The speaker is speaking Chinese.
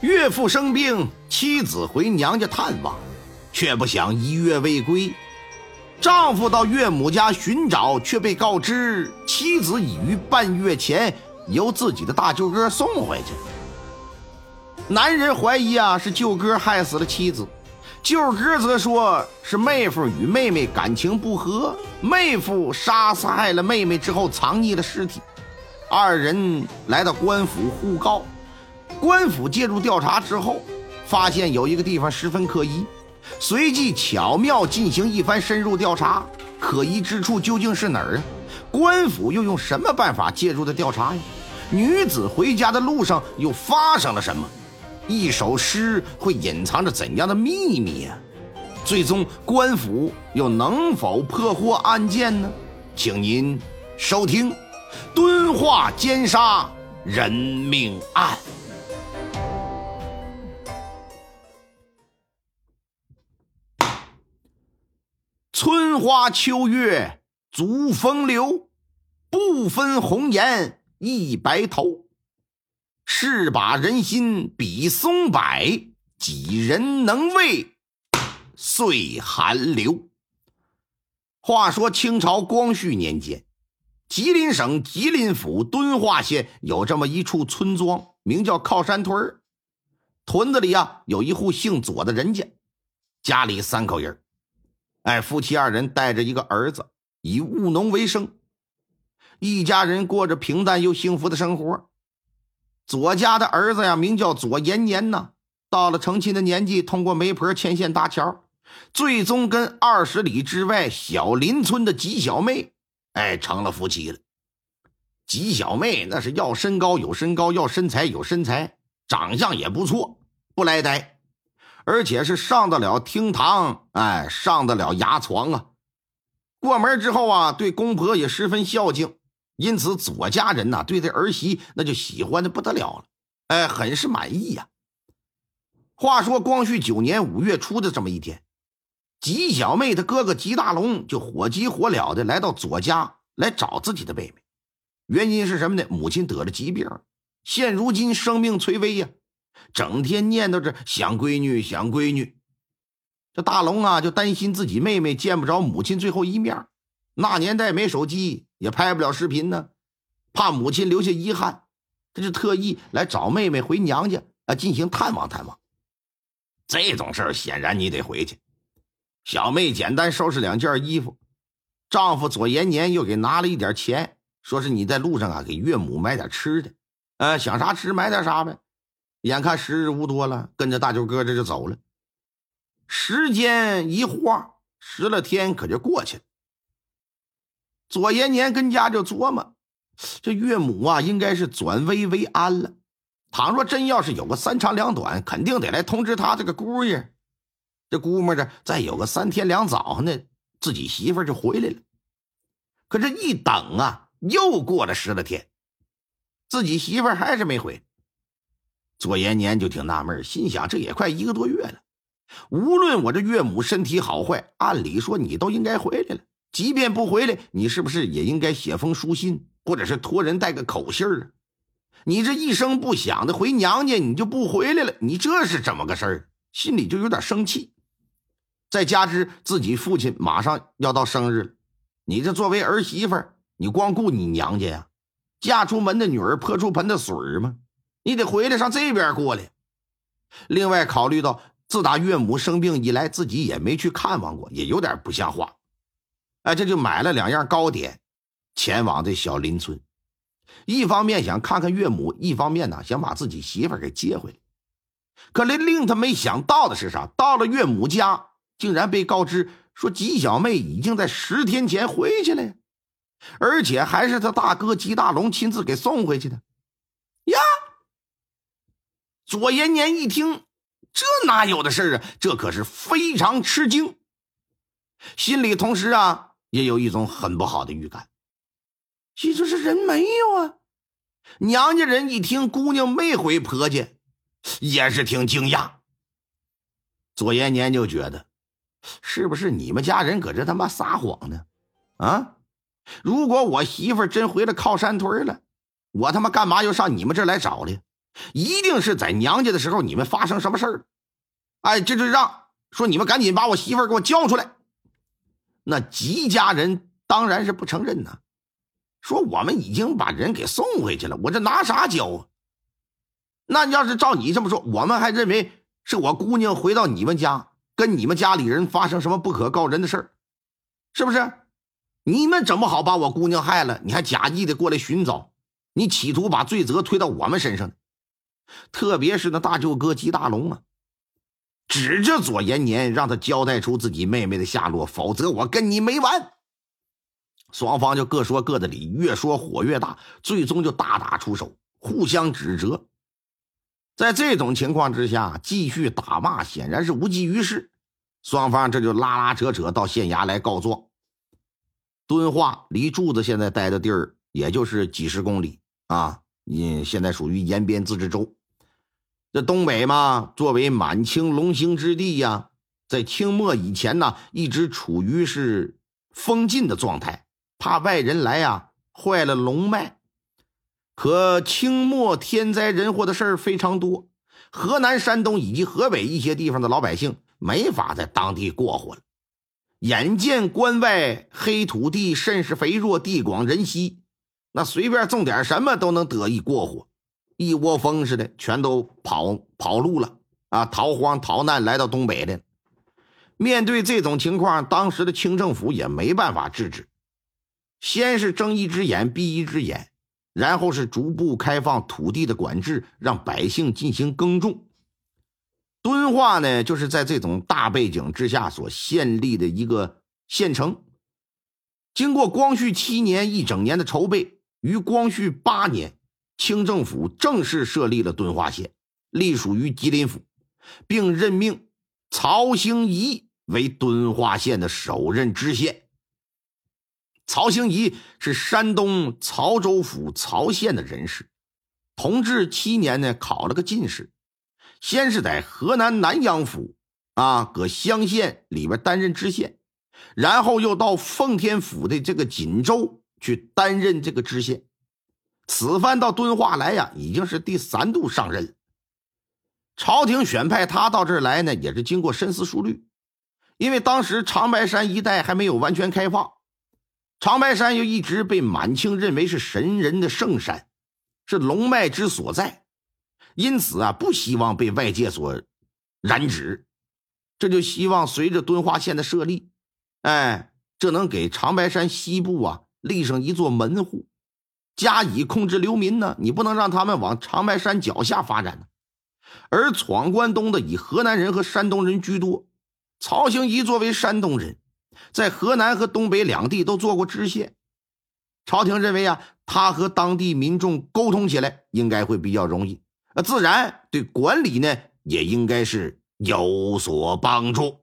岳父生病，妻子回娘家探望，却不想一月未归。丈夫到岳母家寻找，却被告知妻子已于半月前由自己的大舅哥送回去。男人怀疑啊是舅哥害死了妻子，舅哥则说是妹夫与妹妹感情不和，妹夫杀死害了妹妹之后藏匿了尸体。二人来到官府互告。官府介入调查之后，发现有一个地方十分可疑，随即巧妙进行一番深入调查。可疑之处究竟是哪儿啊？官府又用什么办法介入的调查呀？女子回家的路上又发生了什么？一首诗会隐藏着怎样的秘密呀？最终官府又能否破获案件呢？请您收听《敦化奸杀人命案》。春花秋月足风流，不分红颜一白头。是把人心比松柏，几人能为岁寒流？话说清朝光绪年间，吉林省吉林府敦化县有这么一处村庄，名叫靠山屯屯子里啊，有一户姓左的人家，家里三口人。哎，夫妻二人带着一个儿子，以务农为生，一家人过着平淡又幸福的生活。左家的儿子呀，名叫左延年呐，到了成亲的年纪，通过媒婆牵线搭桥，最终跟二十里之外小林村的吉小妹，哎，成了夫妻了。吉小妹那是要身高有身高，要身材有身材，长相也不错，不赖呆。而且是上得了厅堂，哎，上得了牙床啊！过门之后啊，对公婆也十分孝敬，因此左家人呐，对这儿媳那就喜欢的不得了了，哎，很是满意呀。话说光绪九年五月初的这么一天，吉小妹她哥哥吉大龙就火急火燎的来到左家来找自己的妹妹，原因是什么呢？母亲得了疾病，现如今生命垂危呀。整天念叨着想闺女，想闺女。这大龙啊，就担心自己妹妹见不着母亲最后一面。那年代没手机，也拍不了视频呢，怕母亲留下遗憾，他就特意来找妹妹回娘家啊，进行探望探望。这种事儿显然你得回去。小妹简单收拾两件衣服，丈夫左延年又给拿了一点钱，说是你在路上啊，给岳母买点吃的，呃，想啥吃买点啥呗。眼看时日无多了，跟着大舅哥这就走了。时间一晃，十来天可就过去了。左延年跟家就琢磨，这岳母啊，应该是转危为安了。倘若真要是有个三长两短，肯定得来通知他这个姑爷。这估摸着再有个三天两早呢，自己媳妇就回来了。可这一等啊，又过了十来天，自己媳妇还是没回。左延年就挺纳闷，心想：这也快一个多月了，无论我这岳母身体好坏，按理说你都应该回来了。即便不回来，你是不是也应该写封书信，或者是托人带个口信啊？你这一声不响的回娘家，你就不回来了，你这是怎么个事儿？心里就有点生气。再加之自己父亲马上要到生日了，你这作为儿媳妇，你光顾你娘家呀？嫁出门的女儿泼出盆的水吗？你得回来上这边过来。另外，考虑到自打岳母生病以来，自己也没去看望过，也有点不像话。哎，这就买了两样糕点，前往这小林村。一方面想看看岳母，一方面呢想把自己媳妇给接回来。可令令他没想到的是啥？到了岳母家，竟然被告知说吉小妹已经在十天前回去了，而且还是他大哥吉大龙亲自给送回去的。左延年一听，这哪有的事啊？这可是非常吃惊，心里同时啊也有一种很不好的预感。其实这人没有啊！娘家人一听姑娘没回婆家，也是挺惊讶。左延年就觉得，是不是你们家人搁这他妈撒谎呢？啊！如果我媳妇真回了靠山屯了，我他妈干嘛又上你们这来找的？一定是在娘家的时候你们发生什么事儿，哎，这就让说你们赶紧把我媳妇给我交出来。那吉家人当然是不承认呐，说我们已经把人给送回去了，我这拿啥交啊？那要是照你这么说，我们还认为是我姑娘回到你们家，跟你们家里人发生什么不可告人的事儿，是不是？你们怎么好把我姑娘害了？你还假意的过来寻找，你企图把罪责推到我们身上。特别是那大舅哥吉大龙啊，指着左延年，让他交代出自己妹妹的下落，否则我跟你没完。双方就各说各的理，越说火越大，最终就大打出手，互相指责。在这种情况之下，继续打骂显然是无济于事，双方这就拉拉扯扯到县衙来告状。敦化离柱子现在待的地儿也就是几十公里啊，因现在属于延边自治州。这东北嘛，作为满清龙兴之地呀，在清末以前呢，一直处于是封禁的状态，怕外人来呀坏了龙脉。可清末天灾人祸的事儿非常多，河南、山东以及河北一些地方的老百姓没法在当地过活了。眼见关外黑土地甚是肥沃，地广人稀，那随便种点什么都能得以过活。一窝蜂似的，全都跑跑路了啊！逃荒逃难来到东北的。面对这种情况，当时的清政府也没办法制止。先是睁一只眼闭一只眼，然后是逐步开放土地的管制，让百姓进行耕种。敦化呢，就是在这种大背景之下所建立的一个县城。经过光绪七年一整年的筹备，于光绪八年。清政府正式设立了敦化县，隶属于吉林府，并任命曹兴仪为敦化县的首任知县。曹兴仪是山东曹州府曹县的人士，同治七年呢考了个进士，先是在河南南阳府啊搁乡县里边担任知县，然后又到奉天府的这个锦州去担任这个知县。此番到敦化来呀，已经是第三度上任。朝廷选派他到这儿来呢，也是经过深思熟虑。因为当时长白山一带还没有完全开放，长白山又一直被满清认为是神人的圣山，是龙脉之所在，因此啊，不希望被外界所染指。这就希望随着敦化县的设立，哎，这能给长白山西部啊立上一座门户。加以控制流民呢？你不能让他们往长白山脚下发展呢。而闯关东的以河南人和山东人居多。曹兴仪作为山东人，在河南和东北两地都做过知县。朝廷认为啊，他和当地民众沟通起来应该会比较容易，那自然对管理呢也应该是有所帮助。